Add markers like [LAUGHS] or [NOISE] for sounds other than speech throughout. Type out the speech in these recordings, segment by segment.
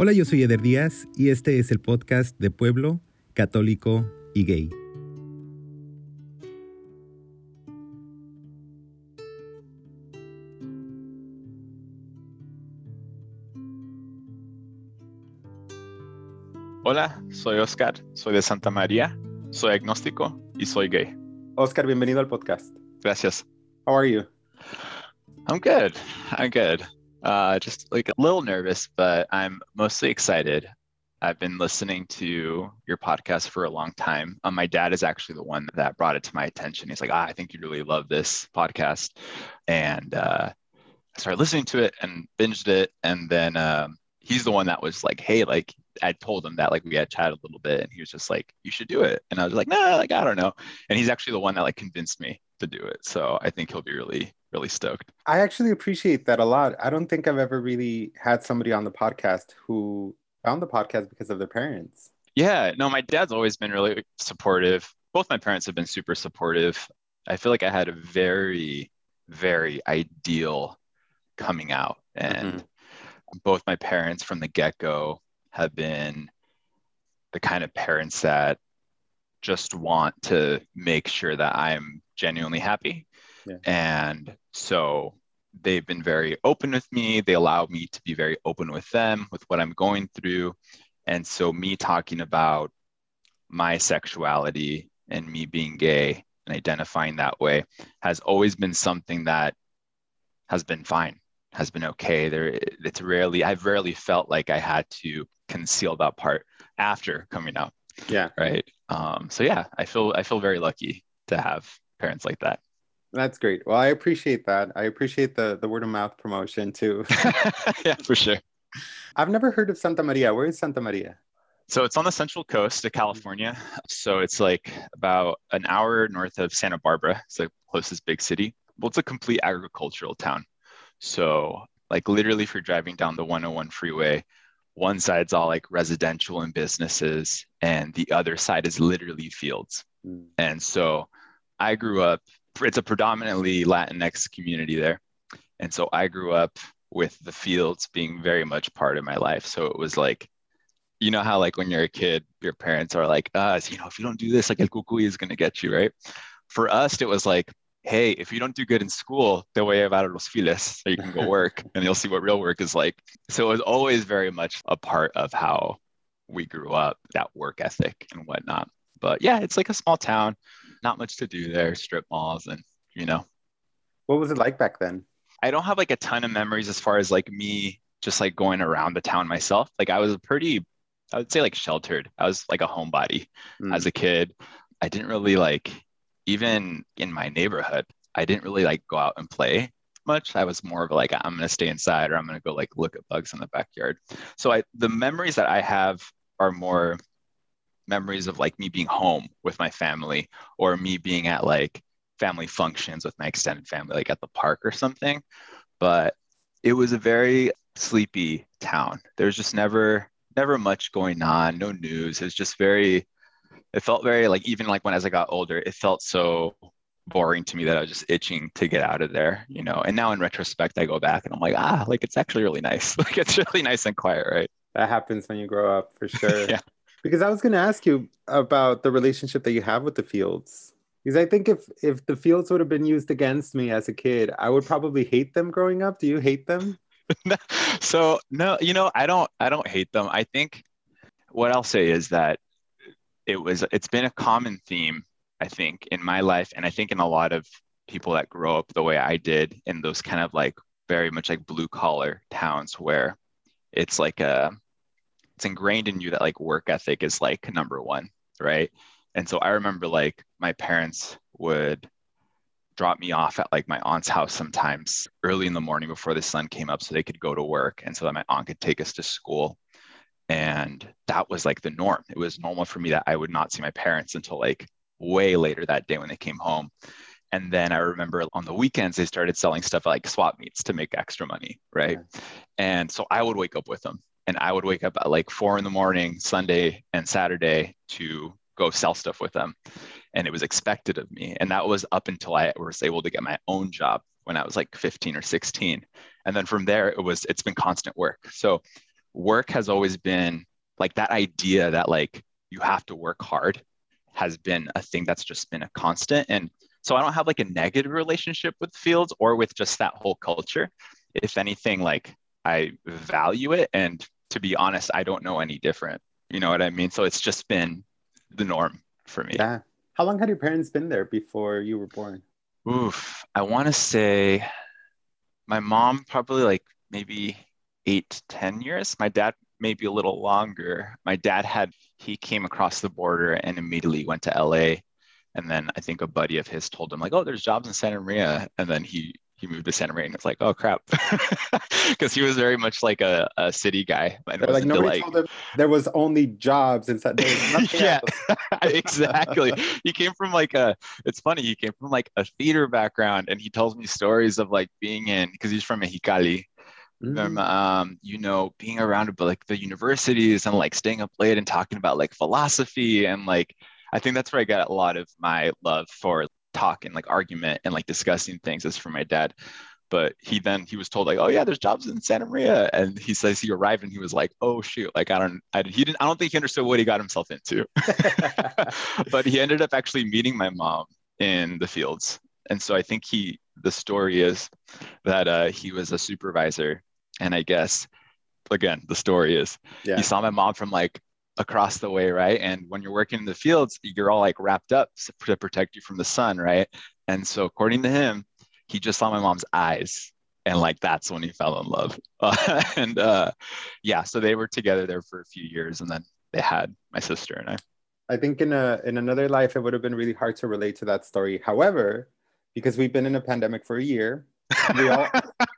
Hola, yo soy Eder Díaz y este es el podcast de Pueblo, Católico y Gay. Hola, soy Oscar, soy de Santa María, soy agnóstico y soy gay. Oscar, bienvenido al podcast. Gracias. How are you? I'm good. I'm good. Uh, just like a little nervous, but I'm mostly excited. I've been listening to your podcast for a long time. Um, my dad is actually the one that brought it to my attention. He's like, ah, I think you really love this podcast. And uh, I started listening to it and binged it. And then um, he's the one that was like, hey, like I told him that like we had chatted a little bit and he was just like, you should do it. And I was like, nah, like I don't know. And he's actually the one that like convinced me to do it. So I think he'll be really really stoked. I actually appreciate that a lot. I don't think I've ever really had somebody on the podcast who found the podcast because of their parents. Yeah, no, my dad's always been really supportive. Both my parents have been super supportive. I feel like I had a very, very ideal coming out. And mm-hmm. both my parents from the get go have been the kind of parents that just want to make sure that I'm genuinely happy yeah. And so they've been very open with me. They allow me to be very open with them with what I'm going through. And so, me talking about my sexuality and me being gay and identifying that way has always been something that has been fine, has been okay. There, it's rarely, I've rarely felt like I had to conceal that part after coming out. Yeah. Right. Um, so yeah, I feel I feel very lucky to have parents like that. That's great. Well, I appreciate that. I appreciate the the word of mouth promotion too. [LAUGHS] yeah, for sure. I've never heard of Santa Maria. Where is Santa Maria? So it's on the central coast of California. So it's like about an hour north of Santa Barbara. It's the closest big city. Well, it's a complete agricultural town. So like literally if you're driving down the 101 freeway, one side's all like residential and businesses, and the other side is literally fields. Mm. And so I grew up it's a predominantly Latinx community there. And so I grew up with the fields being very much part of my life. So it was like, you know how like when you're a kid, your parents are like, uh, you know, if you don't do this, like El Cucuy is gonna get you, right? For us, it was like, hey, if you don't do good in school, te voy a llevar los files so you can go [LAUGHS] work and you'll see what real work is like. So it was always very much a part of how we grew up, that work ethic and whatnot. But yeah, it's like a small town not much to do there, strip malls, and you know. What was it like back then? I don't have like a ton of memories as far as like me just like going around the town myself. Like I was a pretty, I would say like sheltered. I was like a homebody mm. as a kid. I didn't really like, even in my neighborhood, I didn't really like go out and play much. I was more of like, I'm going to stay inside or I'm going to go like look at bugs in the backyard. So I, the memories that I have are more memories of like me being home with my family or me being at like family functions with my extended family, like at the park or something. But it was a very sleepy town. There's just never, never much going on, no news. It was just very, it felt very like, even like when as I got older, it felt so boring to me that I was just itching to get out of there, you know. And now in retrospect, I go back and I'm like, ah, like it's actually really nice. [LAUGHS] Like it's really nice and quiet, right? That happens when you grow up for [LAUGHS] sure. yeah. Because I was going to ask you about the relationship that you have with the fields. Because I think if if the fields would have been used against me as a kid, I would probably hate them growing up. Do you hate them? [LAUGHS] so no, you know, I don't I don't hate them. I think what I'll say is that it was it's been a common theme, I think, in my life, and I think in a lot of people that grow up the way I did in those kind of like very much like blue collar towns where it's like a it's ingrained in you that like work ethic is like number one, right? And so I remember like my parents would drop me off at like my aunt's house sometimes early in the morning before the sun came up so they could go to work and so that my aunt could take us to school and that was like the norm it was normal for me that i would not see my parents until like way later that day when they came home and then i remember on the weekends they started selling stuff like swap meets to make extra money right yeah. and so i would wake up with them and I would wake up at like four in the morning, Sunday and Saturday to go sell stuff with them. And it was expected of me. And that was up until I was able to get my own job when I was like 15 or 16. And then from there, it was, it's been constant work. So work has always been like that idea that like you have to work hard has been a thing that's just been a constant. And so I don't have like a negative relationship with fields or with just that whole culture. If anything, like I value it. And to be honest, I don't know any different. You know what I mean? So it's just been the norm for me. Yeah. How long had your parents been there before you were born? Oof. I want to say my mom probably like maybe eight 10 years. My dad maybe a little longer. My dad had, he came across the border and immediately went to LA. And then I think a buddy of his told him, like, oh, there's jobs in Santa Maria. And then he, he moved to Santa Maria and it's like, oh crap. [LAUGHS] Because he was very much like a, a city guy. like nobody told him there was only jobs in Santa [LAUGHS] Yeah, [LAUGHS] exactly. he came from like a, it's funny, he came from like a theater background and he tells me stories of like being in, because he's from Mexicali mm-hmm. um, you know, being around but like the universities and like staying up late and talking about like philosophy and like I think that's where I got a lot of my love for talk and like argument and like discussing things is from my dad. But he then he was told like, oh yeah, there's jobs in Santa Maria, and he says he arrived and he was like, oh shoot, like I don't, I he didn't, I don't think he understood what he got himself into. [LAUGHS] [LAUGHS] but he ended up actually meeting my mom in the fields, and so I think he the story is that uh, he was a supervisor and I guess again, the story is yeah. he saw my mom from like across the way, right? And when you're working in the fields, you're all like wrapped up to protect you from the sun, right? And so according to him, he just saw my mom's eyes and like that's when he fell in love uh, [LAUGHS] and uh, yeah so they were together there for a few years and then they had my sister and i i think in a in another life it would have been really hard to relate to that story however because we've been in a pandemic for a year we all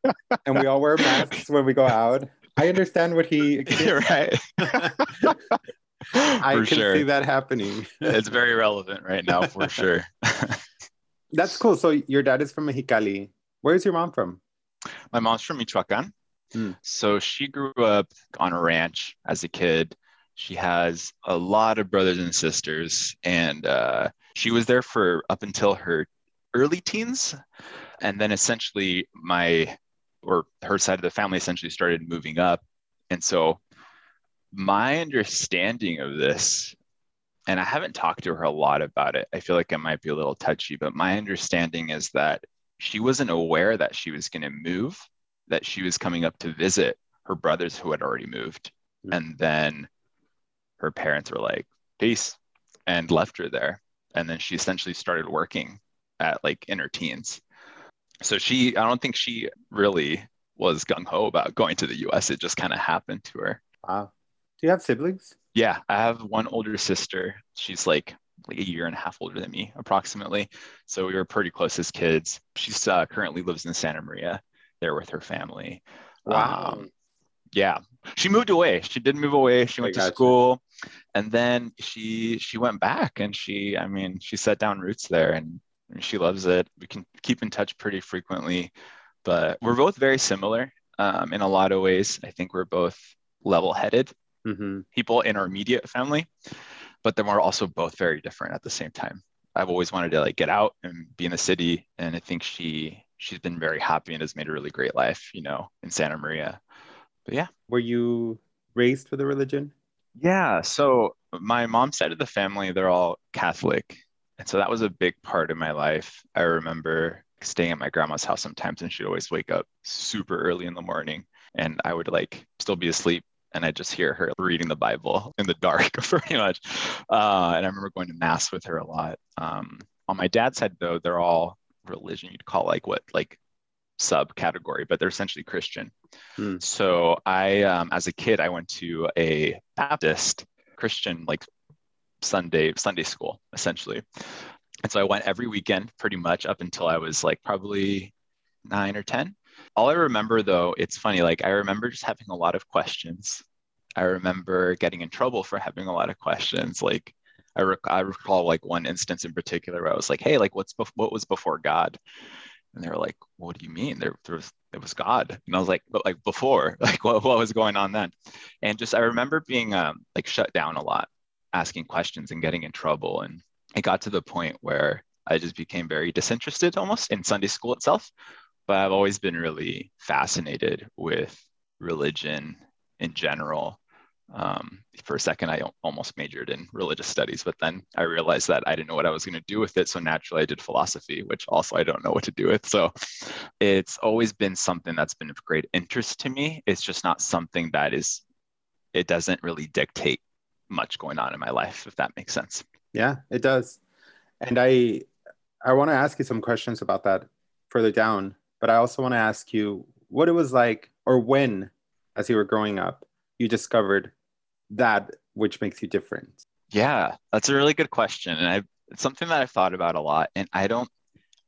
[LAUGHS] and we all wear masks when we go out. I understand what he. You're right. [LAUGHS] I for can sure. see that happening. it's very relevant right now, for [LAUGHS] sure. That's cool. So your dad is from Mexicali. Where's your mom from? My mom's from Michoacan. Mm. So she grew up on a ranch as a kid. She has a lot of brothers and sisters, and uh, she was there for up until her early teens and then essentially my or her side of the family essentially started moving up. And so my understanding of this and i haven't talked to her a lot about it i feel like it might be a little touchy but my understanding is that she wasn't aware that she was going to move that she was coming up to visit her brothers who had already moved. Mm-hmm. and then her parents were like peace and left her there. And then she essentially started working at like in her teens so she i don't think she really was gung-ho about going to the us it just kind of happened to her. Wow. Do you have siblings? Yeah i have one older sister. She's like like a year and a half older than me approximately. So we were pretty close as kids. She's uh, currently lives in santa maria. There with her family. Wow. Um, yeah. She moved away. She did move away. She went to school. And then she she went back and she i mean she set down roots there and she loves it. We can keep in touch pretty frequently, but we're both very similar um, in a lot of ways. I think we're both level headed mm-hmm. people in our immediate family, but then we're also both very different at the same time. I've always wanted to like get out and be in the city, and I think she she's been very happy and has made a really great life, you know, in Santa Maria. But yeah, were you raised with a religion? Yeah, so my mom's side of the family, they're all Catholic, and so that was a big part of my life. I remember staying at my grandma's house sometimes and she'd always wake up super early in the morning and I would like still be asleep and I'd just hear her reading the Bible in the dark [LAUGHS] pretty much. Uh, and I remember going to mass with her a lot. Um, on my dad's side though, they're all religion you'd call like what like subcategory, but they're essentially Christian. Hmm. So I, um, as a kid, I went to a Baptist Christian like Sunday Sunday school essentially. And so I went every weekend pretty much up until I was like probably nine or 10. All I remember though, it's funny, like I remember just having a lot of questions. I remember getting in trouble for having a lot of questions. Like I, rec- I recall like one instance in particular where I was like, hey, like what's bef- what was before God? And they were like, what do you mean? There, there was it was God. And I was like, but like before, [LAUGHS] like what, what was going on then? And just I remember being um, like shut down a lot asking questions and getting in trouble. And it got to the point where I just became very disinterested almost in Sunday school itself. But I've always been really fascinated with religion in general. Um, for a second, I almost majored in religious studies, but then I realized that I didn't know what I was going to do with it. So naturally, I did philosophy, which also I don't know what to do with. So it's always been something that's been of great interest to me. It's just not something that is, it doesn't really dictate much going on in my life, if that makes sense. Yeah, it does. And I, I want to ask you some questions about that further down, but I also want to ask you what it was like or when, as you were growing up, you discovered that which makes you different? Yeah, that's a really good question. And I it's something that I've thought about a lot. And I don't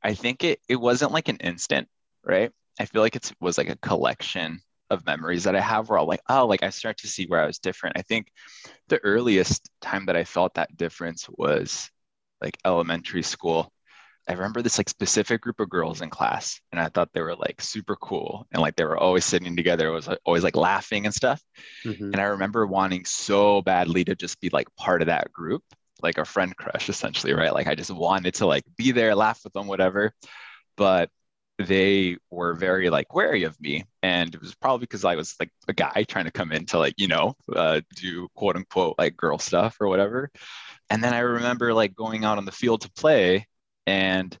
I think it it wasn't like an instant, right? I feel like it was like a collection of memories that I have where I'll like, oh, like I start to see where I was different. I think the earliest time that I felt that difference was like elementary school. I remember this like specific group of girls in class, and I thought they were like super cool, and like they were always sitting together. It was like, always like laughing and stuff. Mm-hmm. And I remember wanting so badly to just be like part of that group, like a friend crush, essentially, right? Like I just wanted to like be there, laugh with them, whatever. But they were very like wary of me, and it was probably because I was like a guy trying to come in to like you know uh, do quote unquote like girl stuff or whatever. And then I remember like going out on the field to play and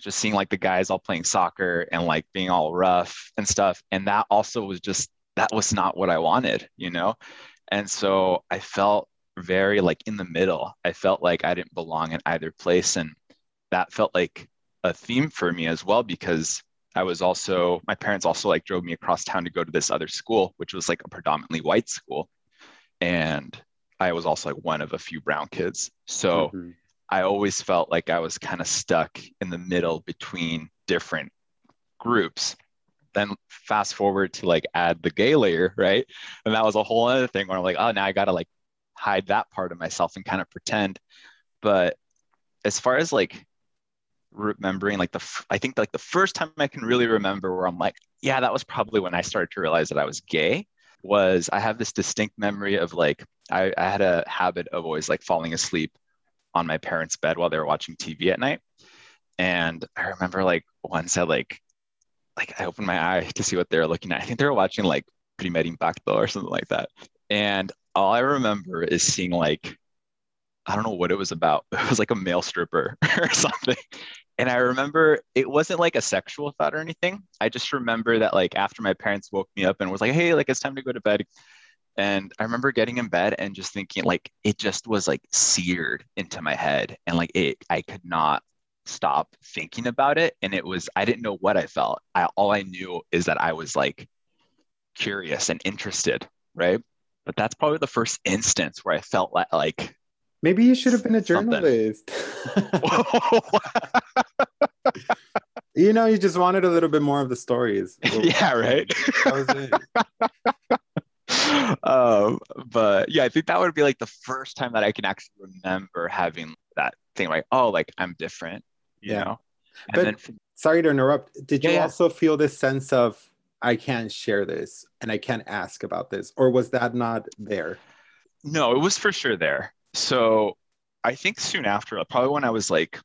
just seeing like the guys all playing soccer and like being all rough and stuff. And that also was just, that was not what I wanted, you know? And so I felt very like in the middle. I felt like I didn't belong in either place. And that felt like a theme for me as well because I was also, my parents also like drove me across town to go to this other school, which was like a predominantly white school. And I was also like one of a few brown kids. So mm-hmm. I always felt like I was kind of stuck in the middle between different groups. Then fast forward to like add the gay layer, right? And that was a whole other thing where I'm like, oh, now I got to like hide that part of myself and kind of pretend. But as far as like remembering, like the, I think like the first time I can really remember where I'm like, yeah, that was probably when I started to realize that I was gay was I have this distinct memory of like, I, I had a habit of always like falling asleep on my parents' bed while they were watching TV at night. And I remember like once I like like I opened my eye to see what they were looking at. I think they were watching like Primer Impacto or something like that. And all I remember is seeing like I don't know what it was about. [LAUGHS] It was like a male stripper [LAUGHS] or something. And I remember it wasn't like a sexual thought or anything. I just remember that like after my parents woke me up and was like, "Hey, like it's time to go to bed." And I remember getting in bed and just thinking like it just was like seared into my head and like it I could not stop thinking about it and it was I didn't know what I felt. I all I knew is that I was like curious and interested, right? But that's probably the first instance where I felt like, like maybe you should have been a journalist. [LAUGHS] you know, you just wanted a little bit more of the stories. [LAUGHS] yeah, right. That was it [LAUGHS] um, but yeah, I think that would be like the first time that I can actually remember having that thing, like, oh, like I'm different, you yeah. know. And but then, from, sorry to interrupt. Did you yeah, also feel this sense of I can't share this and I can't ask about this, or was that not there? No, it was for sure there. So I think soon after, uh, probably when I was like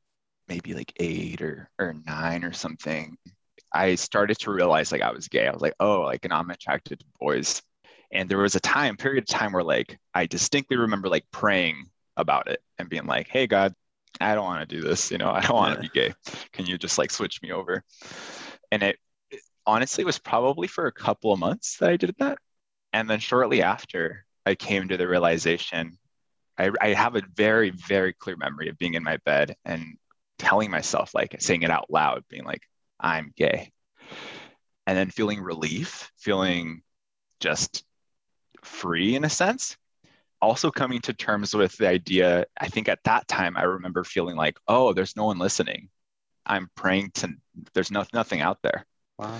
maybe like eight or or nine or something, I started to realize like I was gay. I was like, oh, like, and I'm attracted to boys. And there was a time, period of time where like I distinctly remember like praying about it and being like, hey, God, I don't want to do this. You know, I don't want to be gay. Can you just like switch me over? And it, it honestly was probably for a couple of months that I did that. And then shortly after, I came to the realization I, I, have a very, very clear memory of being in my bed and telling myself, like saying it out loud, being like, I'm gay. And then feeling relief, feeling just free in a sense. Also, coming to terms with the idea, I think at that time I remember feeling like, oh, there's no one listening. I'm praying to, there's no, nothing out there. Wow.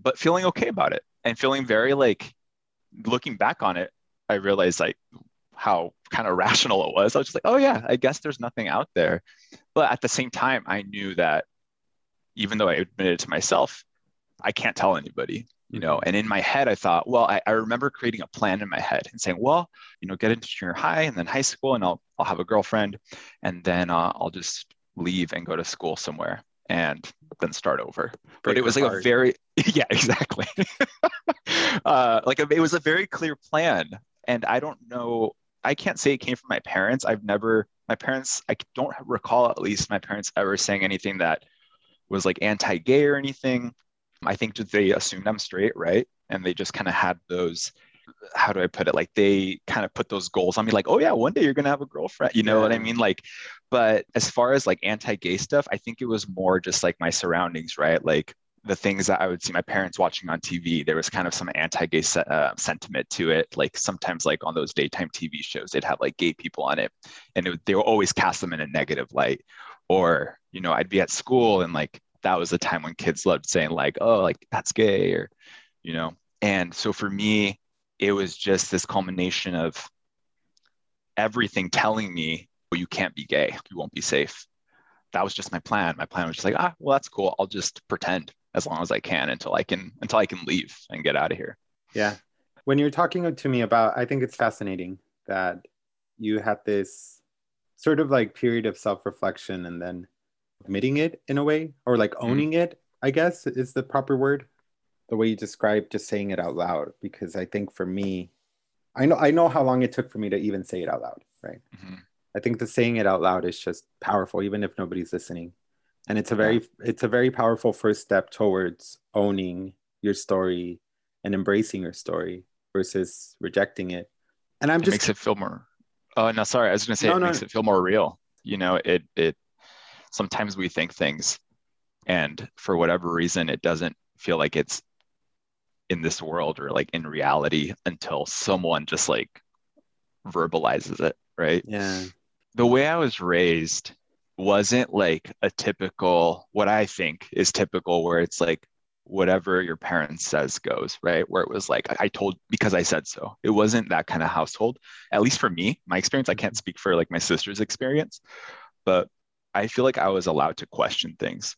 But feeling okay about it and feeling very like, looking back on it, I realized like how kind of [LAUGHS] rational it was. I was just like, oh, yeah, I guess there's nothing out there. But at the same time, I knew that even though I admitted to myself, I can't tell anybody you know and in my head i thought well I, I, remember creating a plan in my head and saying well you know get into junior high and then high school and i'll, I'll have a girlfriend and then uh, i'll just leave and go to school somewhere and then start over. Break but it was like apart. a very [LAUGHS] yeah, exactly. [LAUGHS] uh, like it was a very clear plan, and I don't know. I can't say it came from my parents. I've never my parents. I don't recall at least my parents ever saying anything that was like anti-gay or anything. I think that they assumed I'm straight, right? And they just kind of had those. How do I put it? Like they kind of put those goals on me, like, oh yeah, one day you're gonna have a girlfriend. You know what I mean? Like, but as far as like anti-gay stuff, I think it was more just like my surroundings, right? Like the things that I would see my parents watching on TV, there was kind of some anti-gay se- uh, sentiment to it. Like sometimes, like on those daytime TV shows, they'd have like gay people on it, and it, they would always cast them in a negative light. Or you know, I'd be at school, and like that was the time when kids loved saying like, "Oh, like that's gay," or you know. And so for me, it was just this culmination of everything telling me, "Well, you can't be gay. You won't be safe." That was just my plan. My plan was just like, ah, well, that's cool. I'll just pretend as long as I can until I can until I can leave and get out of here. Yeah. When you're talking to me about, I think it's fascinating that you had this sort of like period of self reflection and then admitting it in a way, or like owning it, I guess is the proper word. The way you described just saying it out loud. Because I think for me, I know I know how long it took for me to even say it out loud, right? Mhm. I think the saying it out loud is just powerful, even if nobody's listening. And it's a very it's a very powerful first step towards owning your story and embracing your story versus rejecting it. And I'm It just makes it feel more. Oh no, sorry. I was gonna say No, it no. makes it feel more real. You know, it it sometimes we think things, and for whatever reason, it doesn't feel like it's in this world or like in reality until someone just like verbalizes it, right? yeah. the way I was raised wasn't like a typical what I think is typical where it's like whatever your parents says goes, right? Where it was like I told because I said so. It wasn't that kind of household. At least for me, my experience, I can't mm-hmm. speak for like my sister's experience, but I feel like I was allowed to question things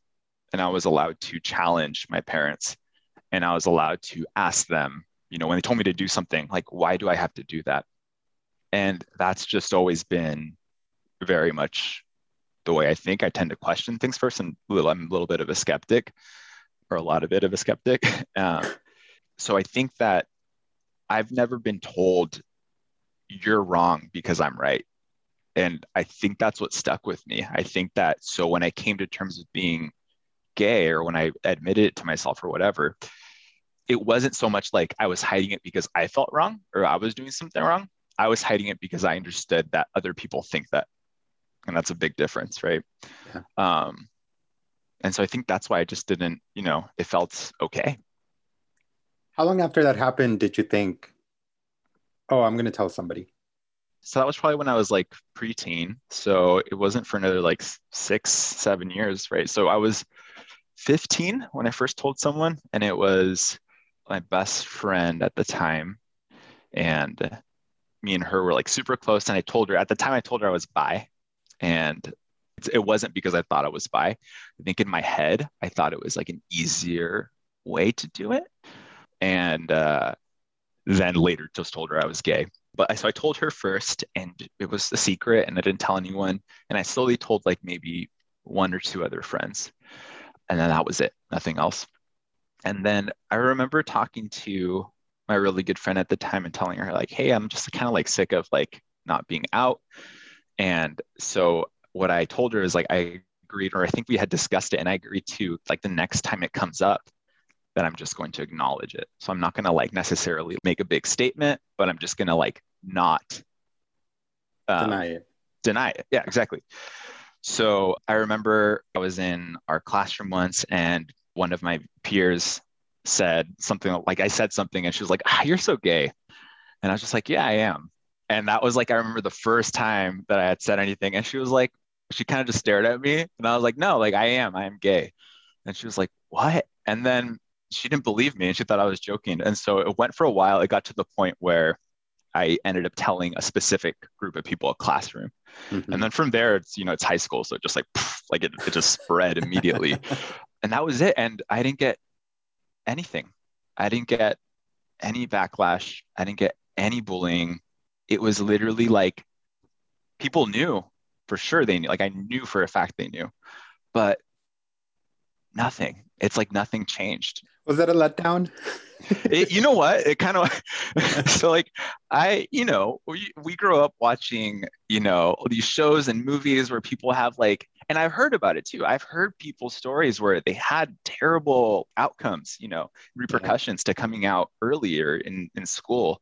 and I was allowed to challenge my parents and I was allowed to ask them, you know, when they told me to do something, like why do I have to do that? And that's just always been very much the way I think. I tend to question things first, and I'm a little bit of a skeptic, or a lot of bit of a skeptic. [LAUGHS] Um, so I think that I've never been told you're wrong because I'm right, and I think that's what stuck with me. I think that so when I came to terms with being gay, or when I admitted it to myself, or whatever. It wasn't so much like I was hiding it because I felt wrong or I was doing something wrong. I was hiding it because I understood that other people think that and that's a big difference right? Yeah. um and so i think that's why i just didn't you know it felt okay. How long after that happened did you think, oh, I'm going to tell somebody? so that was probably when i was like preteen. So it wasn't for another like six seven years right? So i was 15 when i first told someone and it was my best friend at the time. And me and her were like super close and i told her at the time i told her i was bi and it wasn't because i thought i was bi i think in my head i thought it was like an easier way to do it. And uh, then later just told her i was gay. But I, so i told her first and it was a secret and i didn't tell anyone. And i slowly told like maybe one or two other friends. And then that was it nothing else. And then i remember talking to my really good friend at the time and telling her like hey i'm just kind of like sick of like not being out and so what i told her is like i agreed or i think we had discussed it and i agreed to like the next time it comes up that i'm just going to acknowledge it so i'm not going to like necessarily make a big statement but i'm just going to like not um, Deny it. deny it. Yeah, exactly. So I remember I was in our classroom once and one of my peers said something like, I said something and she was like, ah, you're so gay. And I was just like, yeah, I am. And that was like, I remember the first time that I had said anything. And she was like, she kind of just stared at me. And I was like, no, like I am, I am gay. And she was like, what? And then she didn't believe me and she thought I was joking. And so it went for a while. It got to the point where I ended up telling a specific group of people a classroom. Mhm. And then from there, it's you know it's high school, so it just like poof, like it, it just spread immediately, [LAUGHS] and that was it. And I didn't get anything. I didn't get any backlash. I didn't get any bullying. It was literally like people knew for sure they knew. Like I knew for a fact they knew, but nothing. It's like nothing changed. Was that a letdown? it, you know what? It kind of [LAUGHS] [LAUGHS] so like I, you know, we we grew up watching, you know, these shows and movies where people have like and I've heard about it too. I've heard people's stories where they had terrible outcomes, you know, repercussions yeah. to coming out earlier in in school.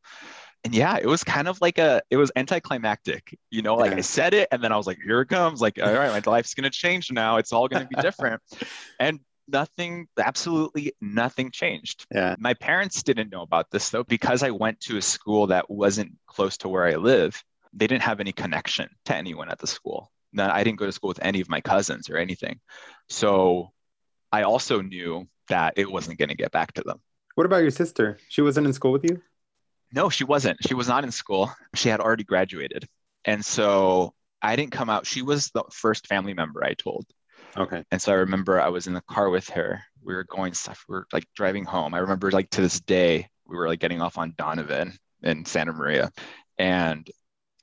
And yeah, it was kind of like a it was anticlimactic, you know, like yeah. I said it and then I was like, here it comes, like, all right, my [LAUGHS] life's gonna change now. It's all gonna be different. [LAUGHS] and nothing, absolutely nothing changed. Yeah. My parents didn't know about this though, because I went to a school that wasn't close to where I live. They didn't have any connection to anyone at the school. None, I didn't go to school with any of my cousins or anything. So I also knew that it wasn't going to get back to them. What about your sister? She wasn't in school with you? No, she wasn't. She was not in school. She had already graduated. And so I didn't come out. She was the first family member I told. Okay. And so I remember I was in the car with her. We were going stuff. We were like driving home. I remember like to this day, we were like getting off on Donovan in Santa Maria. And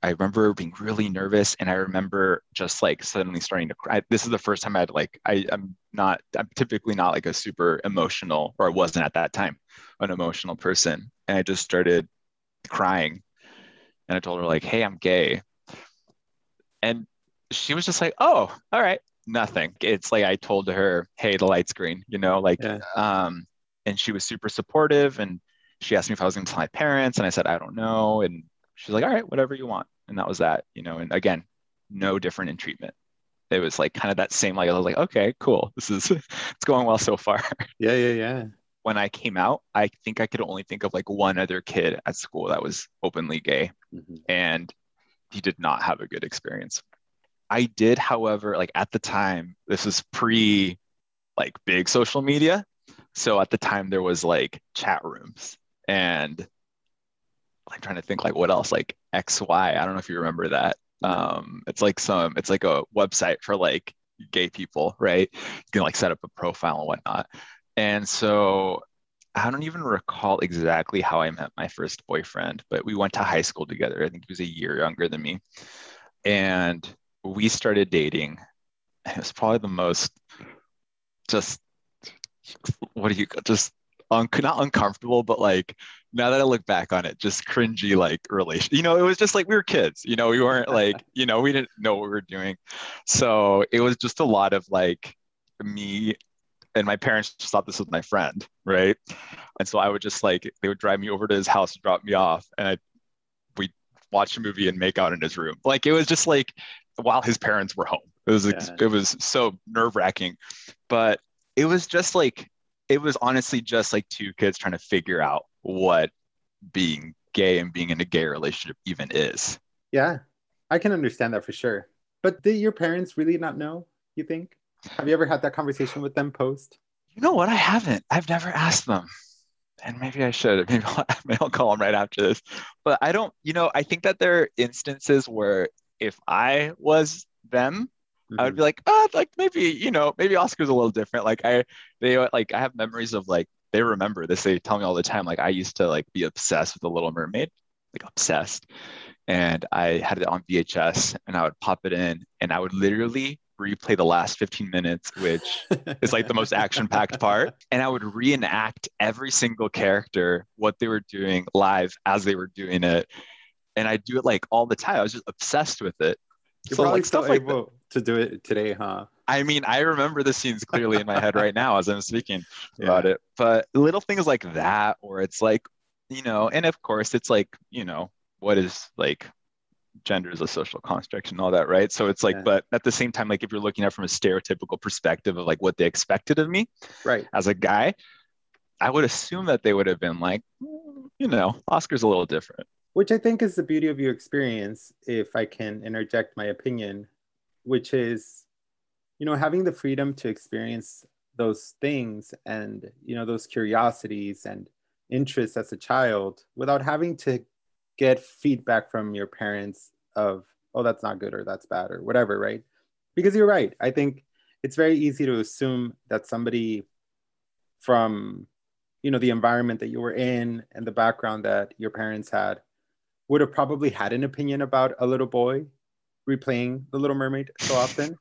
I remember being really nervous and I remember just like suddenly starting to cry. This is the first time I'd like, I, I'm not, I'm typically not like a super emotional, or I wasn't at that time, an emotional person. And I just started crying. And I told her, like, hey, I'm gay. And she was just like, oh, all right nothing. It's like I told her, "Hey, the light's green," you know, like, yeah. um, and she was super supportive. And she asked me if I was going to tell my parents, and I said, "I don't know." And she's like, "All right, whatever you want." And that was that, you know. And again, no different in treatment. It was like kind of that same. Like I was like, "Okay, cool. This is [LAUGHS] it's going well so far." Yeah, yeah, yeah. When I came out, I think I could only think of like one other kid at school that was openly gay, mm-hmm. and he did not have a good experience I did, however, like at the time, this was pre like big social media. So at the time there was like chat rooms and I'm trying to think like what else, like XY. I don't know if you remember that. Um, it's like some, it's like a website for like gay people, right? You can like set up a profile and whatnot. And so I don't even recall exactly how I met my first boyfriend, but we went to high school together. I think he was a year younger than me. And we started dating and it was probably the most just what do you just un, not uncomfortable but like now that i look back on it just cringy like relation you know it was just like we were kids you know we weren't [LAUGHS] like you know we didn't know what we were doing so it was just a lot of like me and my parents just thought this was my friend right and so i would just like they would drive me over to his house and drop me off and i we watch a movie and make out in his room like it was just like while his parents were home. It was yeah. it was so nerve wracking, but it was just like it was honestly just like two kids trying to figure out what being gay and being in a gay relationship even is. Yeah, I can understand that for sure. But did your parents really not know? You think? Have you ever had that conversation with them post? You know what? I haven't. I've never asked them. And maybe I should. [LAUGHS] Maybe I'll, maybe I'll call them right after this. But I don't, you know, I think that there are instances where if I was them, mm-hmm. I would be mm-hmm. like, oh, like maybe you know, maybe Oscar's a little different. Like I, they like I have memories of like they remember this. They tell me all the time. Like I used to like be obsessed with the Little Mermaid, like obsessed, and I had it on VHS, and I would pop it in, and I would literally replay the last 15 minutes, which [LAUGHS] is like the most action packed part. And I would reenact every single character, what they were doing live as they were doing it and I do it like all the time. I was just obsessed with it. You're so, probably like, still able like to do it today, huh? I mean, I remember the scenes clearly in my head right now as I'm speaking [LAUGHS] yeah. about it. But little things like that, or it's like, you know, and of course, it's like, you know, what is like gender is a social construct and all that, right? So it's like, yeah. but at the same time, like if you're looking at from a stereotypical perspective of like what they expected of me, right, as a guy, I would assume that they would have been like, mm, you know, Oscar's a little different which I think is the beauty of your experience, if I can interject my opinion, which is, you know, having the freedom to experience those things and, you know, those curiosities and interests as a child without having to get feedback from your parents of, oh, that's not good or that's bad or whatever, right? Because you're right. I think it's very easy to assume that somebody from you know the environment that you were in and the background that your parents had would have probably had an opinion about a little boy replaying The Little Mermaid so often.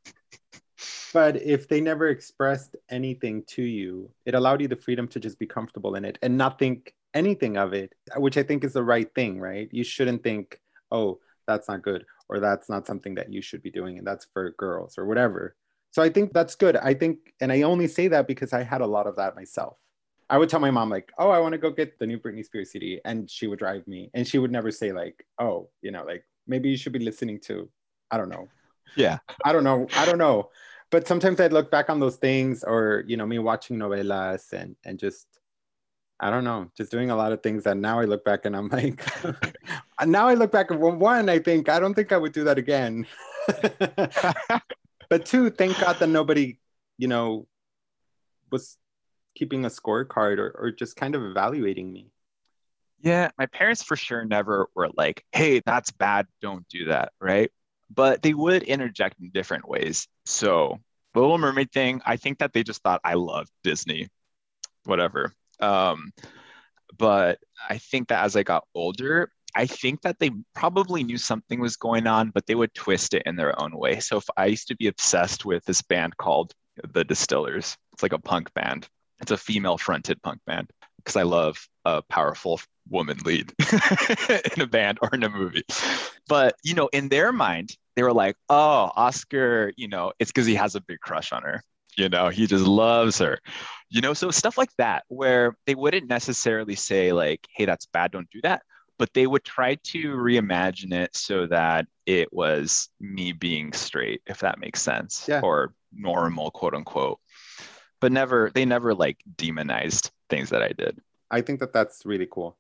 [LAUGHS] but if they never expressed anything to you, it allowed you the freedom to just be comfortable in it and not think anything of it, which I think is the right thing, right? You shouldn't think, oh, that's not good, or that's not something that you should be doing, and that's for girls, or whatever. So I think that's good. I think, and I only say that because I had a lot of that myself. I would tell my mom, like, oh, I want to go get the new Britney Spears CD. And she would drive me. And she would never say, like, oh, you know, like maybe you should be listening to, I don't know. Yeah. I don't know. I don't know. But sometimes I'd look back on those things or, you know, me watching novelas and and just I don't know, just doing a lot of things that now I look back and I'm [LAUGHS] like, now I look back and one, I think I don't think I would do that again. [LAUGHS] but two, thank God that nobody, you know, was keeping a scorecard or, or just kind of evaluating me. Yeah, my parents for sure never were like, hey, that's bad, don't do that, right? But they would interject in different ways. So, the Little Mermaid thing, I think that they just thought I loved Disney, whatever. Um, but I think that as I got older, I think that they probably knew something was going on, but they would twist it in their own way. So if I used to be obsessed with this band called The Distillers, it's like a punk band. It's a female fronted punk band because I love a powerful woman lead [LAUGHS] in a band or in a movie. But, you know, in their mind, they were like, oh, Oscar, you know, it's because he has a big crush on her. You know, he just loves her. You know, so stuff like that, where they wouldn't necessarily say, like, hey, that's bad, don't do that. But they would try to reimagine it so that it was me being straight, if that makes sense, yeah. or normal, quote unquote but never they never like demonized things that I did. I think that that's really cool.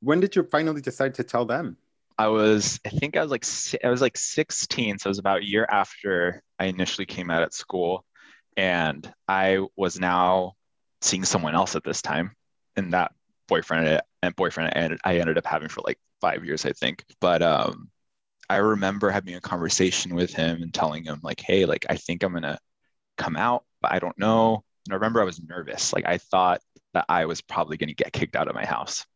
When did you finally decide to tell them? I was I think I was like I was like 16, so it was about a year after I initially came out at school, and I was now seeing someone else at this time, and that boyfriend and boyfriend I ended, I ended up having for like five years, I think. But um, I remember having a conversation with him and telling him like, hey, like I think I'm gonna come out, but I don't know. And I remember I was nervous. Like I thought that I was probably to get kicked out of my house.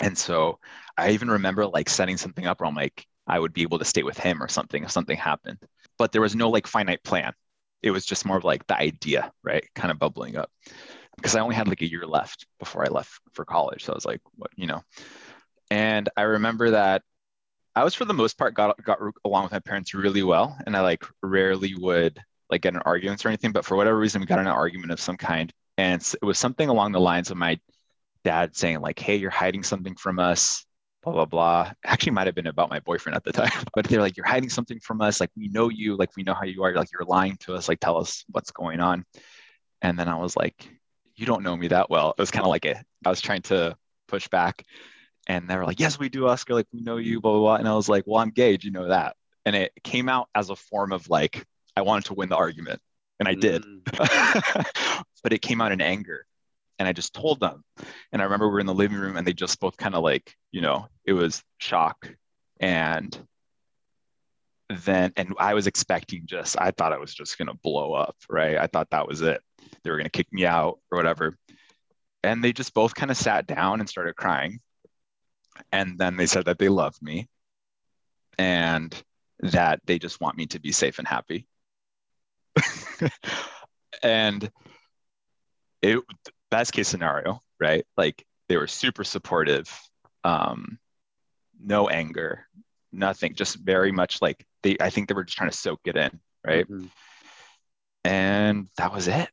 And so I even remember like setting something up where I'm like, I would be able to stay with him or something if something happened. But there was no like finite plan. It was just more of like the idea, right? Kind of bubbling up. Because I only had like a year left before I left for college. So I was like, what, you know. And I remember that I was for the most part got got along with my parents really well. And I like rarely would like get in arguments or anything, but for whatever reason, we got in an argument of some kind. And it was something along the lines of my dad saying, like, hey, you're hiding something from us, blah, blah, blah. Actually, might have been about my boyfriend at the time, [LAUGHS] but they're like, you're hiding something from us. Like, we know you, like, we know how you are. Like, you're lying to us. Like, tell us what's going on. And then I was like, you don't know me that well. It was kind of like a, I was trying to push back. And they were like, yes, we do, Oscar. Like, we know you, blah, blah, blah. And I was like, well, I'm gay. Do you know that? And it came out as a form of like, I wanted to win the argument, and I did. Mm. [LAUGHS] but it came out in anger, and I just told them. And I remember we were in the living room, and they just both kind of like, you know, it was shock, and then and I was expecting just I thought I was just gonna blow up, right? I thought that was it. They were gonna kick me out or whatever. And they just both kind of sat down and started crying. And then they said that they loved me and that they just want me to be safe and happy. [LAUGHS] and it best case scenario, right? Like they were super supportive, um, no anger, nothing, just very much like they. I think they were just trying to soak it in, right? Mm-hmm. And that was it.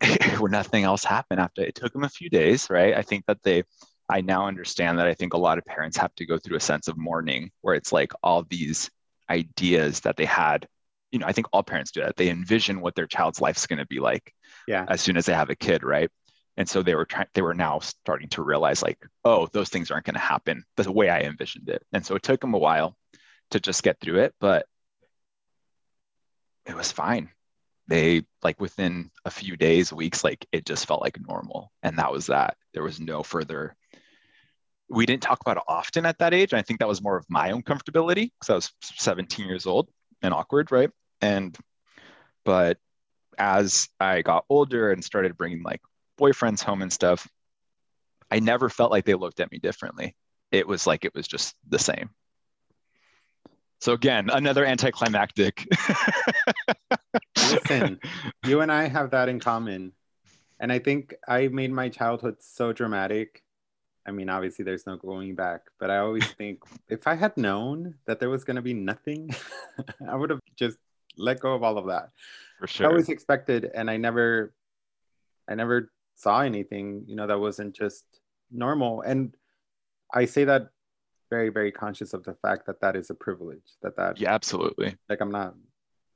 [LAUGHS] Where nothing else happened after it took them a few days, right? I think that they. I now understand that I think a lot of parents have to go through a sense of mourning where it's like all these ideas that they had you know, I think all parents do that. They envision what their child's life's going to be like yeah. as soon as they have a kid, right? And so they were trying, they were now starting to realize like, oh, those things aren't going to happen the way I envisioned it. And so it took them a while to just get through it, but it was fine. They like within a few days, weeks, like it just felt like normal. And that was that. There was no further we didn't talk about it often at that age. And I think that was more of my own comfortability because I was 17 years old and awkward, right? And, but as I got older and started bringing like boyfriends home and stuff, I never felt like they looked at me differently. It was like it was just the same. So again, another anticlimactic. Listen, [LAUGHS] you and I have that in common. And I think I made my childhood so dramatic. I mean, obviously, there's no going back, but I always [LAUGHS] think if I had known that there was going to be nothing, [LAUGHS] I would have just let go of all of that. For sure. I always expected, and I never, I never saw anything, you know, that wasn't just normal. And I say that very, very conscious of the fact that that is a privilege. That that yeah, absolutely. Like I'm not.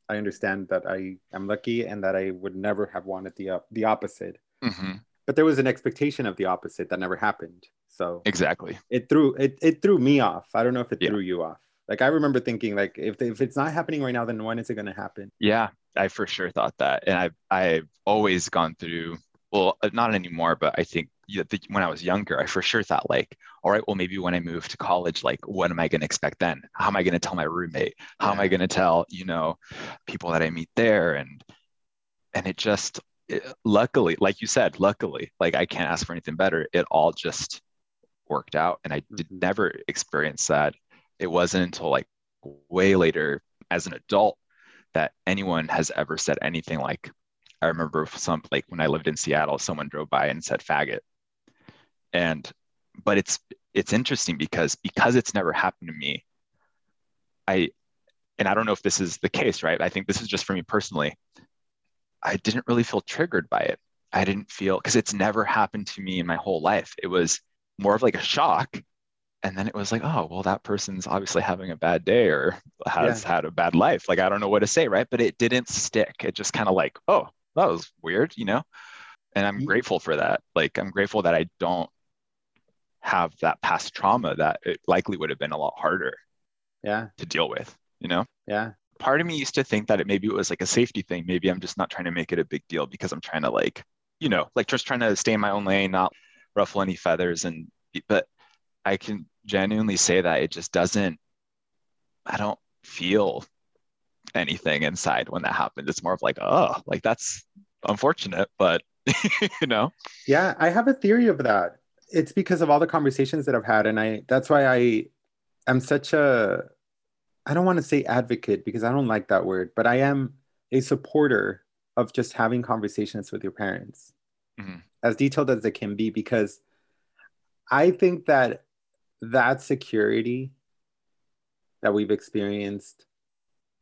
I understand that I am lucky and that I would never have wanted the the opposite. Mm-hmm. But there was an expectation of the opposite that never happened. So exactly, it threw it it threw me off. I don't know if it Yeah. threw you off. Like I remember thinking, like if if it's not happening right now, then when is it going to happen? Yeah, I for sure thought that, and I've I've always gone through. Well, uh, not anymore, but I think yeah, the, when I was younger, I for sure thought like, all right, well, maybe when I move to college, like, what am I going to expect then? How am I going to tell my roommate? How am I going to tell you know people that I meet there? And and it just it, luckily, like you said, luckily, like I can't ask for anything better. It all just worked out, and I did Mhm. never experience that. It wasn't until like way later as an adult that anyone has ever said anything like I remember some like when I lived in Seattle, someone drove by and said faggot. And but it's it's interesting because because it's never happened to me, I and I don't know if this is the case, right? I think this is just for me personally. I didn't really feel triggered by it. I didn't feel because it's never happened to me in my whole life. It was more of like a shock. And then it was like, oh, well, that person's obviously having a bad day or has had a bad life. Like, I don't know what to say, right? But it didn't stick. It just kind of like, oh, that was weird, you know? And I'm grateful for that. Like, I'm grateful that I don't have that past trauma that it likely would have been a lot harder Yeah, to deal with, you know? yeah, Part of me used to think that it maybe it was like a safety thing. Maybe I'm just not trying to make it a big deal because I'm trying to like, you know, like just trying to stay in my own lane, not ruffle any feathers. And but I can genuinely say that it just doesn't. I don't feel anything inside when that happens. It's more of like, oh, like that's unfortunate, but [LAUGHS] you know, yeah. I have a theory of that. It's because of all the conversations that I've had, and I that's why I am such a I don't want to say advocate because I don't like that word, but I am a supporter of just having conversations with your parents, Mhm. as detailed as they can be, because I think that that security that we've experienced,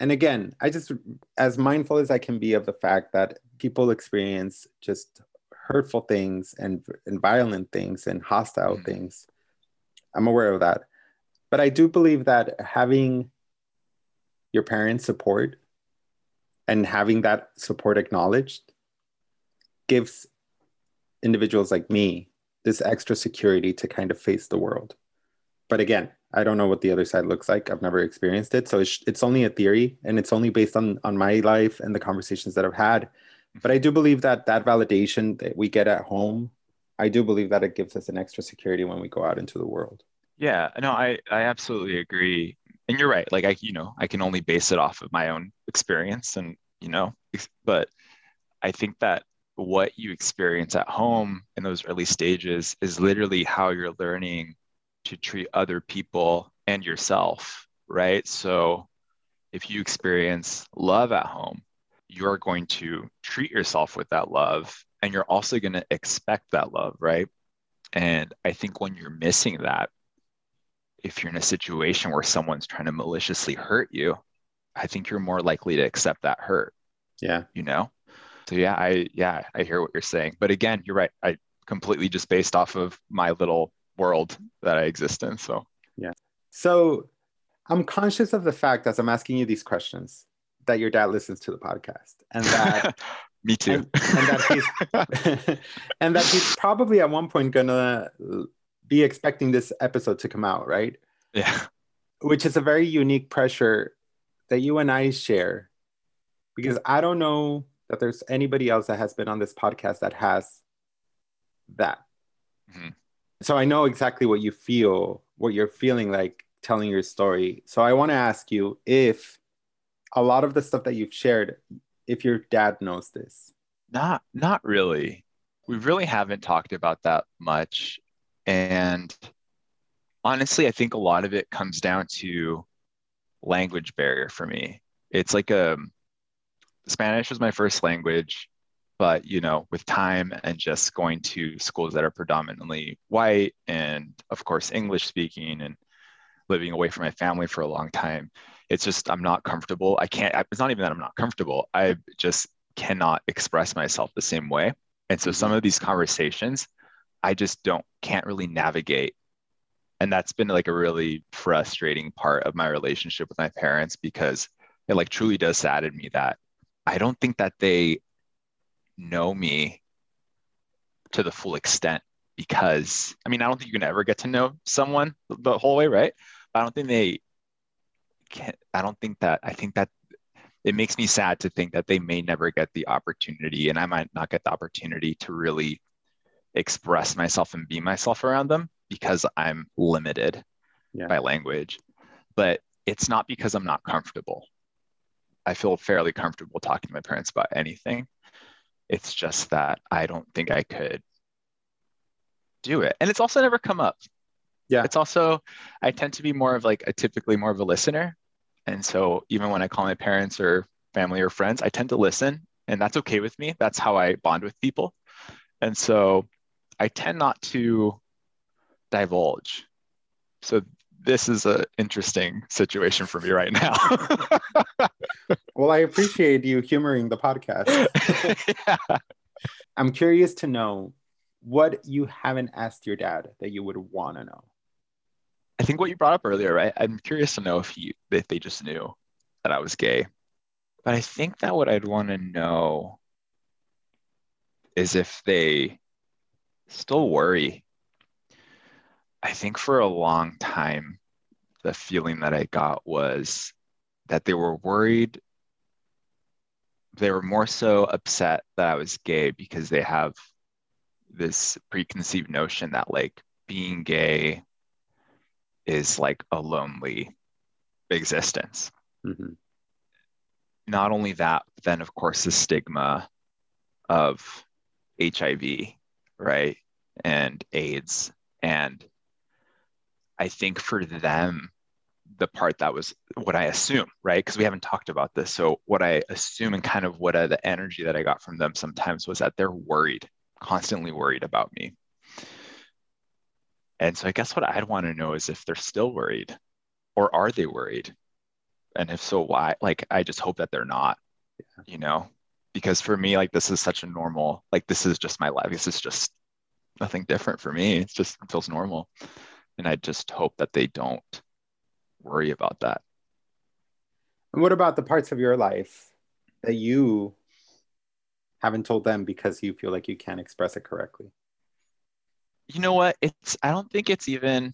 and again, I just as mindful as I can be of the fact that people experience just hurtful things and, and violent things and hostile Mhm. things. I'm aware of that. But I do believe that having your parents' support and having that support acknowledged gives individuals like me this extra security to kind of face the world. But again, I don't know what the other side looks like. I've never experienced it. So it's, it's only a theory and it's only based on, on my life and the conversations that I've had. Mm-hmm. But I do believe that that validation that we get at home, I do believe that it gives us an extra security when we go out into the world. Yeah, no, I I absolutely agree. And you're right. Like I, you know, I can only base it off of my own experience and, you know, but I think that what you experience at home in those early stages is literally how you're learning to treat other people and yourself, right? So if you experience love at home, you're going to treat yourself with that love and you're also going to expect that love, right? And I think when you're missing that, if you're in a situation where someone's trying to maliciously hurt you, I think you're more likely to accept that hurt, Yeah. you know? So yeah, I yeah, I hear what you're saying. But again, you're right. I completely just based off of my little world that I exist in. So yeah. So I'm conscious of the fact as I'm asking you these questions that your dad listens to the podcast and that [LAUGHS] me too. and, and that he's [LAUGHS] and that he's probably at one point gonna be expecting this episode to come out, right? yeah. Which is a very unique pressure that you and I share because I don't know that there's anybody else that has been on this podcast that has that. Mhm. So I know exactly what you feel, what you're feeling like telling your story. So I want to ask you if a lot of the stuff that you've shared, if your dad knows this. Not not really. We really haven't talked about that much. And honestly, I think a lot of it comes down to language barrier for me. It's like a um, Spanish was my first language, but you know, with time and just going to schools that are predominantly white and of course English speaking and living away from my family for a long time, it's just I'm not comfortable. I can't it's not even that I'm not comfortable. I just cannot express myself the same way. And so some mm-hmm. of these conversations I just don't can't really navigate and that's been like a really frustrating part of my relationship with my parents because it like truly does sadden me that I don't think that they know me to the full extent because I mean I don't think you can ever get to know someone the whole way, right? But I don't think they can I don't think that I think that it makes me sad to think that they may never get the opportunity and I might not get the opportunity to really express myself and be myself around them because I'm limited yeah. by language. But it's not because I'm not comfortable. I feel fairly comfortable talking to my parents about anything. It's just that I don't think I could do it. And it's also never come up. Yeah. It's also, I tend to be more of like a typically more of a listener. And so even when I call my parents or family or friends, I tend to listen and that's okay with me. That's how I bond with people. And so I tend not to divulge. So this is an interesting situation for me right now. [LAUGHS] [LAUGHS] well, I appreciate you humoring the podcast. yeah. [LAUGHS] I'm curious to know what you haven't asked your dad that you would want to know. I think what you brought up earlier, right? I'm curious to know if he if they just knew that I was gay. But I think that what I'd want to know is if they still worry. I think for a long time, the feeling that I got was that they were worried. They were more so upset that I was gay because they have this preconceived notion that like being gay is like a lonely existence. Mm-hmm. Not only that, then of course the stigma of HIV right? And AIDS. And I think for them, the part that was what I assume, right? Because we haven't talked about this. So, what I assume and kind of what uh, the energy that I got from them sometimes was that they're worried, constantly worried about me. And so, I guess what I'd want to know is if they're still worried or are they worried? And if so, why? Like, I just hope that they're not, you know, because for me like this is such a normal like this is just my life this is just nothing different for me it's just it feels normal and i just hope that they don't worry about that. And what about the parts of your life that you haven't told them because you feel like you can't express it correctly? You know what? It's i don't think it's even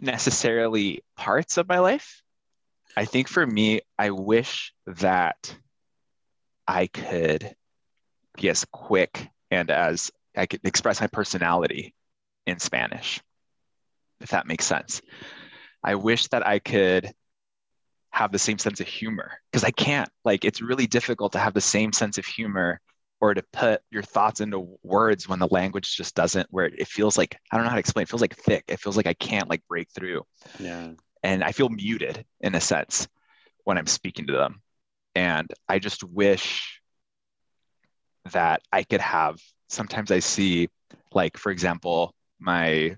necessarily parts of my life. I think for me i wish that I could be as quick and as I could express my personality in Spanish, if that makes sense. I wish that I could have the same sense of humor because I can't. Like, it's really difficult to have the same sense of humor or to put your thoughts into words when the language just doesn't, where it feels like, I don't know how to explain, it feels like thick. It feels like I can't like break through. Yeah. And I feel muted in a sense when I'm speaking to them. And I just wish that I could have. Sometimes I see, like, for example, my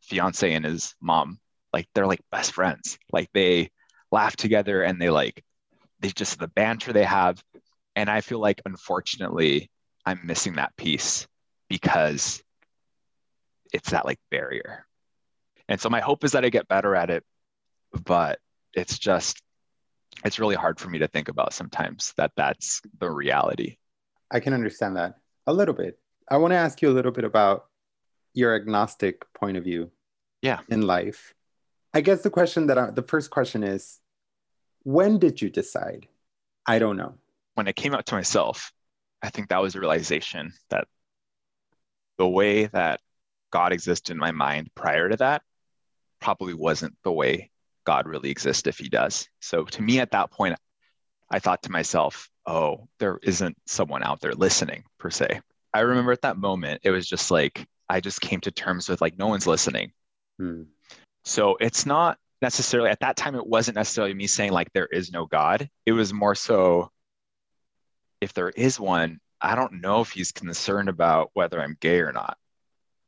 fiance and his mom, like, they're like best friends. Like, they laugh together and they like, they just the banter they have. And I feel like, unfortunately, I'm missing that piece because it's that like barrier. And so my hope is that I get better at it, but it's just it's really hard for me to think about sometimes that that's the reality. I can understand that a little bit. I want to ask you a little bit about your agnostic point of view. Yeah. In life. I guess the question that I, the first question is when did you decide? I don't know. When I came out to myself, I think that was a realization that the way that God exists in my mind prior to that probably wasn't the way God really exists if he does. So to me at that point, I thought to myself, oh, there isn't someone out there listening per se. I remember at that moment, it was just like, I just came to terms with like, no one's listening. Hmm. So it's not necessarily at that time it wasn't necessarily me saying like there is no god. It was more so if there is one i don't know if he's concerned about whether i'm gay or not. [LAUGHS]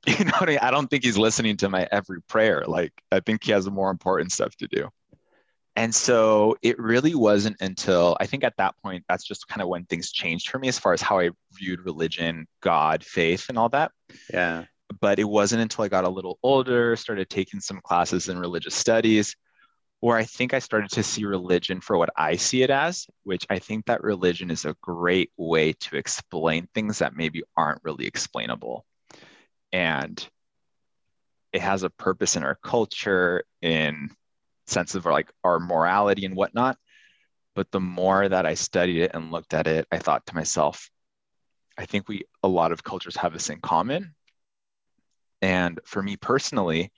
You know what I, mean? I don't think he's listening to my every prayer. Like i think he has more important stuff to do. And so it really wasn't until i think at that point that's just kind of when things changed for me as far as how i viewed religion god faith and all that. Yeah but it wasn't until I got a little older, started taking some classes in religious studies, where I think I started to see religion for what I see it as, which I think that religion is a great way to explain things that maybe aren't really explainable. And it has a purpose in our culture, in sense of like our morality and whatnot. But the more that I studied it and looked at it, I thought to myself, I think we a lot of cultures have this in common, and for me personally,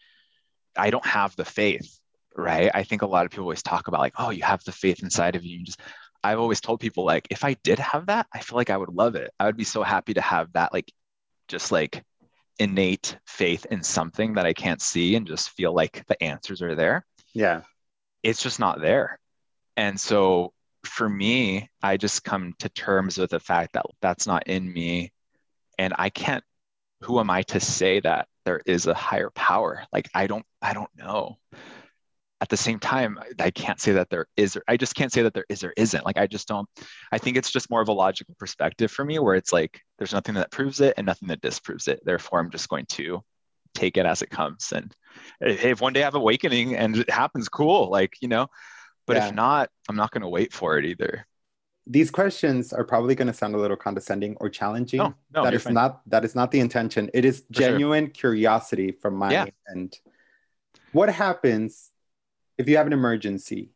I don't have the faith, right? I think a lot of people always talk about like, oh, you have the faith inside of you. you just I've always told people like if I did have that, I feel like I would love it. I would be so happy to have that like just like innate faith in something that I can't see and just feel like the answers are there. Yeah. It's just not there. And so for me, I just come to terms with the fact that that's not in me and I can't who am I to say that there is a higher power. Like i don't i don't know. At the same time i can't say that there is or i just can't say that there is or isn't. Like i just don't i think it's just more of a logical perspective for me where it's like there's nothing that proves it and nothing that disproves it. Therefore i'm just going to take it as it comes. And if one day i have awakening and it happens cool. Like you know but yeah. if not i'm not going to wait for it either these questions are probably going to sound a little condescending or challenging. No, no, that is fine. not that is not the intention. It is For genuine sure. curiosity from my yeah. end. What happens if you have an emergency?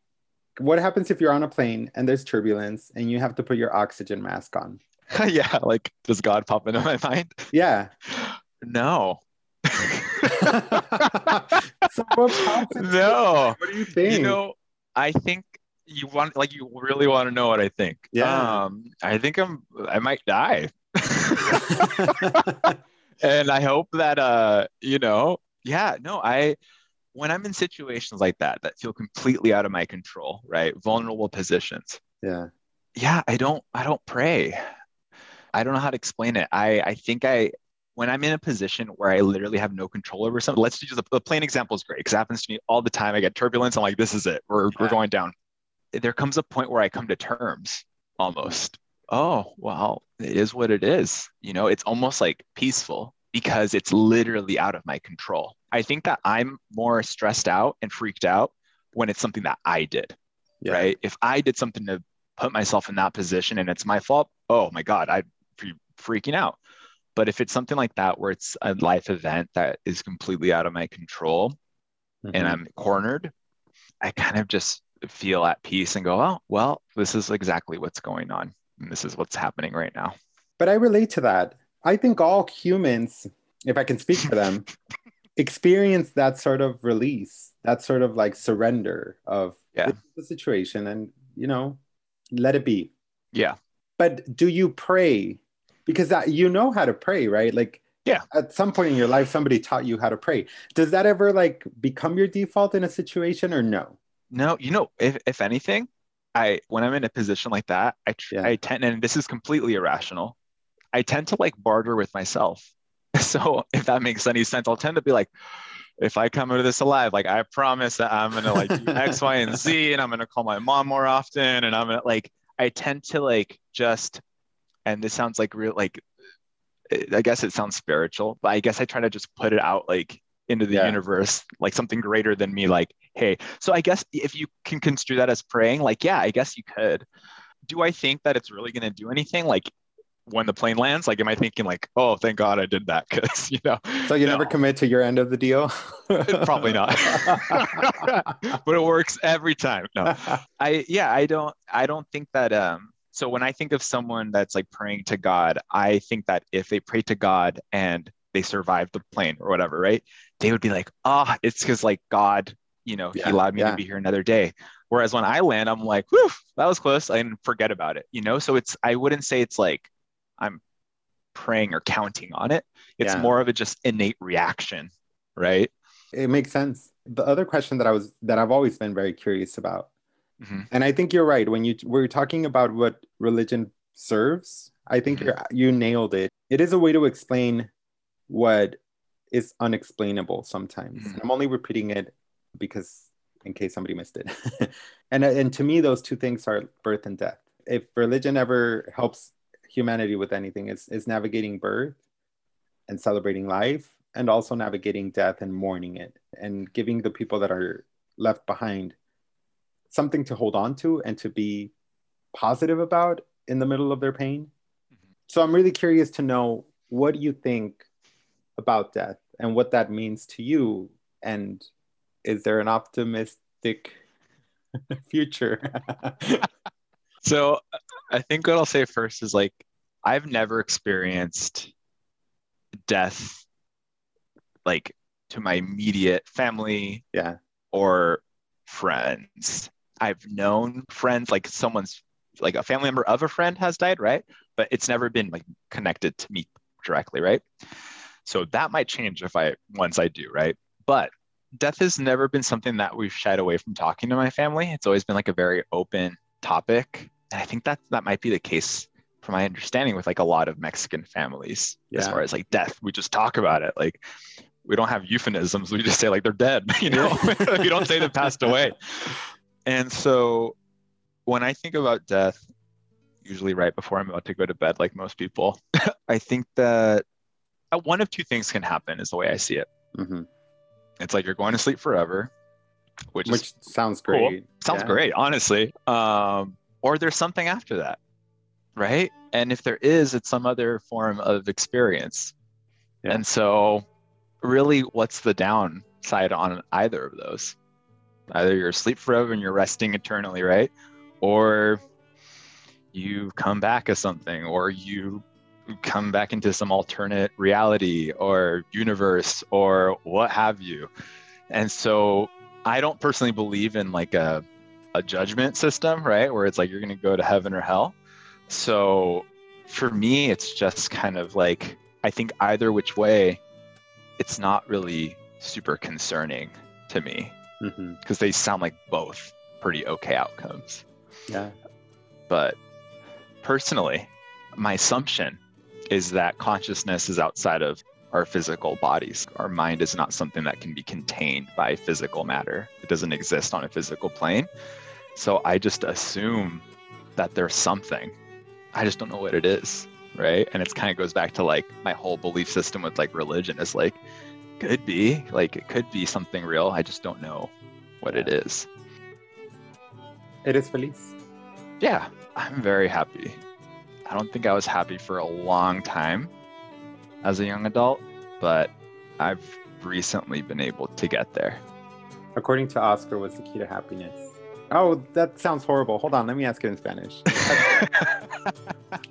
What happens if you're on a plane and there's turbulence and you have to put your oxygen mask on? [LAUGHS] yeah, like does God pop into my mind? Yeah. [GASPS] no. [LAUGHS] [LAUGHS] so no. What do you think? You know, I think you want like you really want to know what I think. Yeah. Um, I think I'm I might die. [LAUGHS] and I hope that uh, you know, yeah, no, I when I'm in situations like that that feel completely out of my control, right? Vulnerable positions. Yeah. Yeah, I don't I don't pray. I don't know how to explain it. I I think I when I'm in a position where I literally have no control over something, let's use a, the plane example is great because it happens to me all the time. I get turbulence. I'm like, this is it. We're, yeah. we're going down there comes a point where I come to terms almost. Oh, well, it is what it is. You know, it's almost like peaceful because it's literally out of my control. I think that I'm more stressed out and freaked out when it's something that I did. Yeah. Right. If I did something to put myself in that position and it's my fault, oh my God, I'd be freaking out. But if it's something like that where it's a life event that is completely out of my control mm-hmm. and I'm cornered, I kind of just feel at peace and go, oh, well, this is exactly what's going on. And this is what's happening right now. But I relate to that. I think all humans, if I can speak for them, [LAUGHS] experience that sort of release, that sort of like surrender of yeah. the situation and, you know, let it be. Yeah. But do you pray? Because that you know how to pray, right? Like, yeah. At some point in your life, somebody taught you how to pray. Does that ever like become your default in a situation or no? No, you know, if, if anything, I when I'm in a position like that, I yeah. I tend and this is completely irrational. I tend to like barter with myself. [LAUGHS] So if that makes any sense, I'll tend to be like, if I come out of this alive, like I promise that I'm gonna like do X, Y, and Z, [LAUGHS] and I'm gonna call my mom more often, and I'm gonna like I tend to like just, and this sounds like real like, I guess it sounds spiritual, but I guess I try to just put it out like into the yeah. universe, like something greater than me, like hey so i guess if you can construe that as praying like yeah i guess you could. Do i think that it's really going to do anything like when the plane lands? Like am i thinking like oh thank god i did that [LAUGHS] because you know so you no. never commit to your end of the deal? Probably not. [LAUGHS] But it works every time no. [LAUGHS] I yeah i don't i don't think that um so when i think of someone that's like praying to god i think that if they pray to god and they survive the plane or whatever right they would be like ah oh, it's because like god you know, yeah, he allowed me yeah. to be here another day. Whereas when I land, I'm like, whew, that was close. I didn't forget about it, you know? So it's, I wouldn't say it's like I'm praying or counting on it. It's yeah. more of a just innate reaction, right? It makes sense. the other question that I was that I've always been very curious about, Mhm. and I think you're right when you we're talking about what religion serves. I think Mhm. you're, you nailed it. It is a way to explain what is unexplainable sometimes. Mhm. And I'm only repeating it because in case somebody missed it. [LAUGHS] and and to me, those two things are birth and death. If religion ever helps humanity with anything, it's, it's navigating birth and celebrating life and also navigating death and mourning it and giving the people that are left behind something to hold on to and to be positive about in the middle of their pain. Mm-hmm. So I'm really curious to know what do you think about death and what that means to you and is there an optimistic [LAUGHS] future? [LAUGHS] So I think what I'll say first is like I've never experienced death like to my immediate family yeah. or friends. I've known friends like someone's like a family member of a friend has died, right? But it's never been like connected to me directly, right? So that might change if I once I do, right? But death has never been something that we've shied away from talking to my family. It's always been like a very open topic. And I think that that might be the case from my understanding with like a lot of Mexican families as far as like death. We just talk about it. Like we don't have euphemisms. We just say like they're dead, [LAUGHS] you know? we [LAUGHS] don't say they passed away. And so when I think about death, usually right before I'm about to go to bed, like most people, [LAUGHS] I think that uh, one of two things can happen is the way I see it. Mhm. It's like you're going to sleep forever, which, Which sounds Cool. great. sounds Yeah. great, honestly. Um, or there's something after that, right? And if there is, it's some other form of experience. Yeah. And so, really, what's the downside on either of those? Either you're asleep forever and you're resting eternally, right? Or you come back as something, or you come back into some alternate reality or universe or what have you. And so, I don't personally believe in like a a judgment system, right? Where it's like you're going to go to heaven or hell. So for me, it's just kind of like I think either which way, it's not really super concerning to me mm-hmm. because they sound like both pretty okay outcomes. Yeah. But personally, my assumption is that consciousness is outside of our physical bodies. Our mind is not something that can be contained by physical matter, it doesn't exist on a physical plane. So I just assume that there's something. I just don't know what it is. Right. And it kind of goes back to like my whole belief system with like religion is like, could be, like, it could be something real. I just don't know what it is. It is feliz? Yeah, I'm very happy. I don't think I was happy for a long time as a young adult, but I've recently been able to get there. According to Oscar, what's the key to happiness? Oh, that sounds horrible. Hold on, let me ask it in Spanish.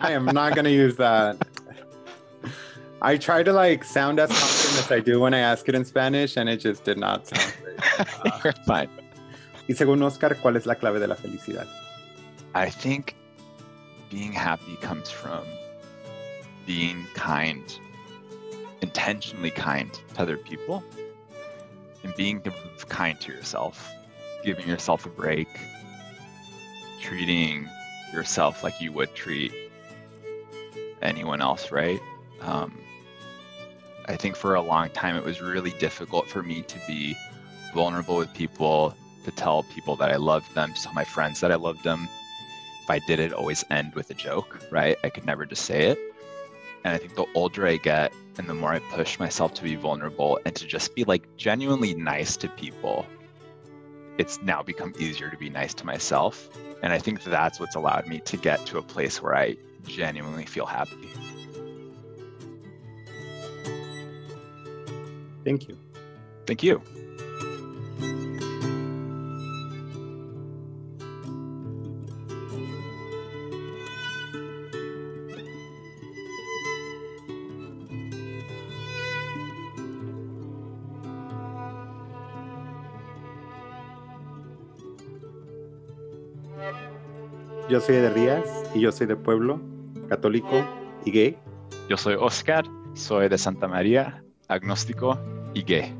I am not gonna use that. I try to like sound as confident as I do when I ask it in Spanish, and it just did not sound great. You're [LAUGHS] fine. Y según Oscar, ¿cuál es la clave de la felicidad? I think being happy comes from being kind, intentionally kind to other people, and being kind to yourself, giving yourself a break, treating yourself like you would treat anyone else, right? Um, I think for a long time it was really difficult for me to be vulnerable with people, to tell people that I loved them, to tell my friends that I loved them. If I did it, always end with a joke, right? I could never just say it. And I think the older I get and the more I push myself to be vulnerable and to just be like genuinely nice to people, it's now become easier to be nice to myself. And I think that's what's allowed me to get to a place where I genuinely feel happy. Thank you. Thank you. Yo soy de Rías y yo soy de pueblo, católico y gay. Yo soy Oscar, soy de Santa María, agnóstico y gay.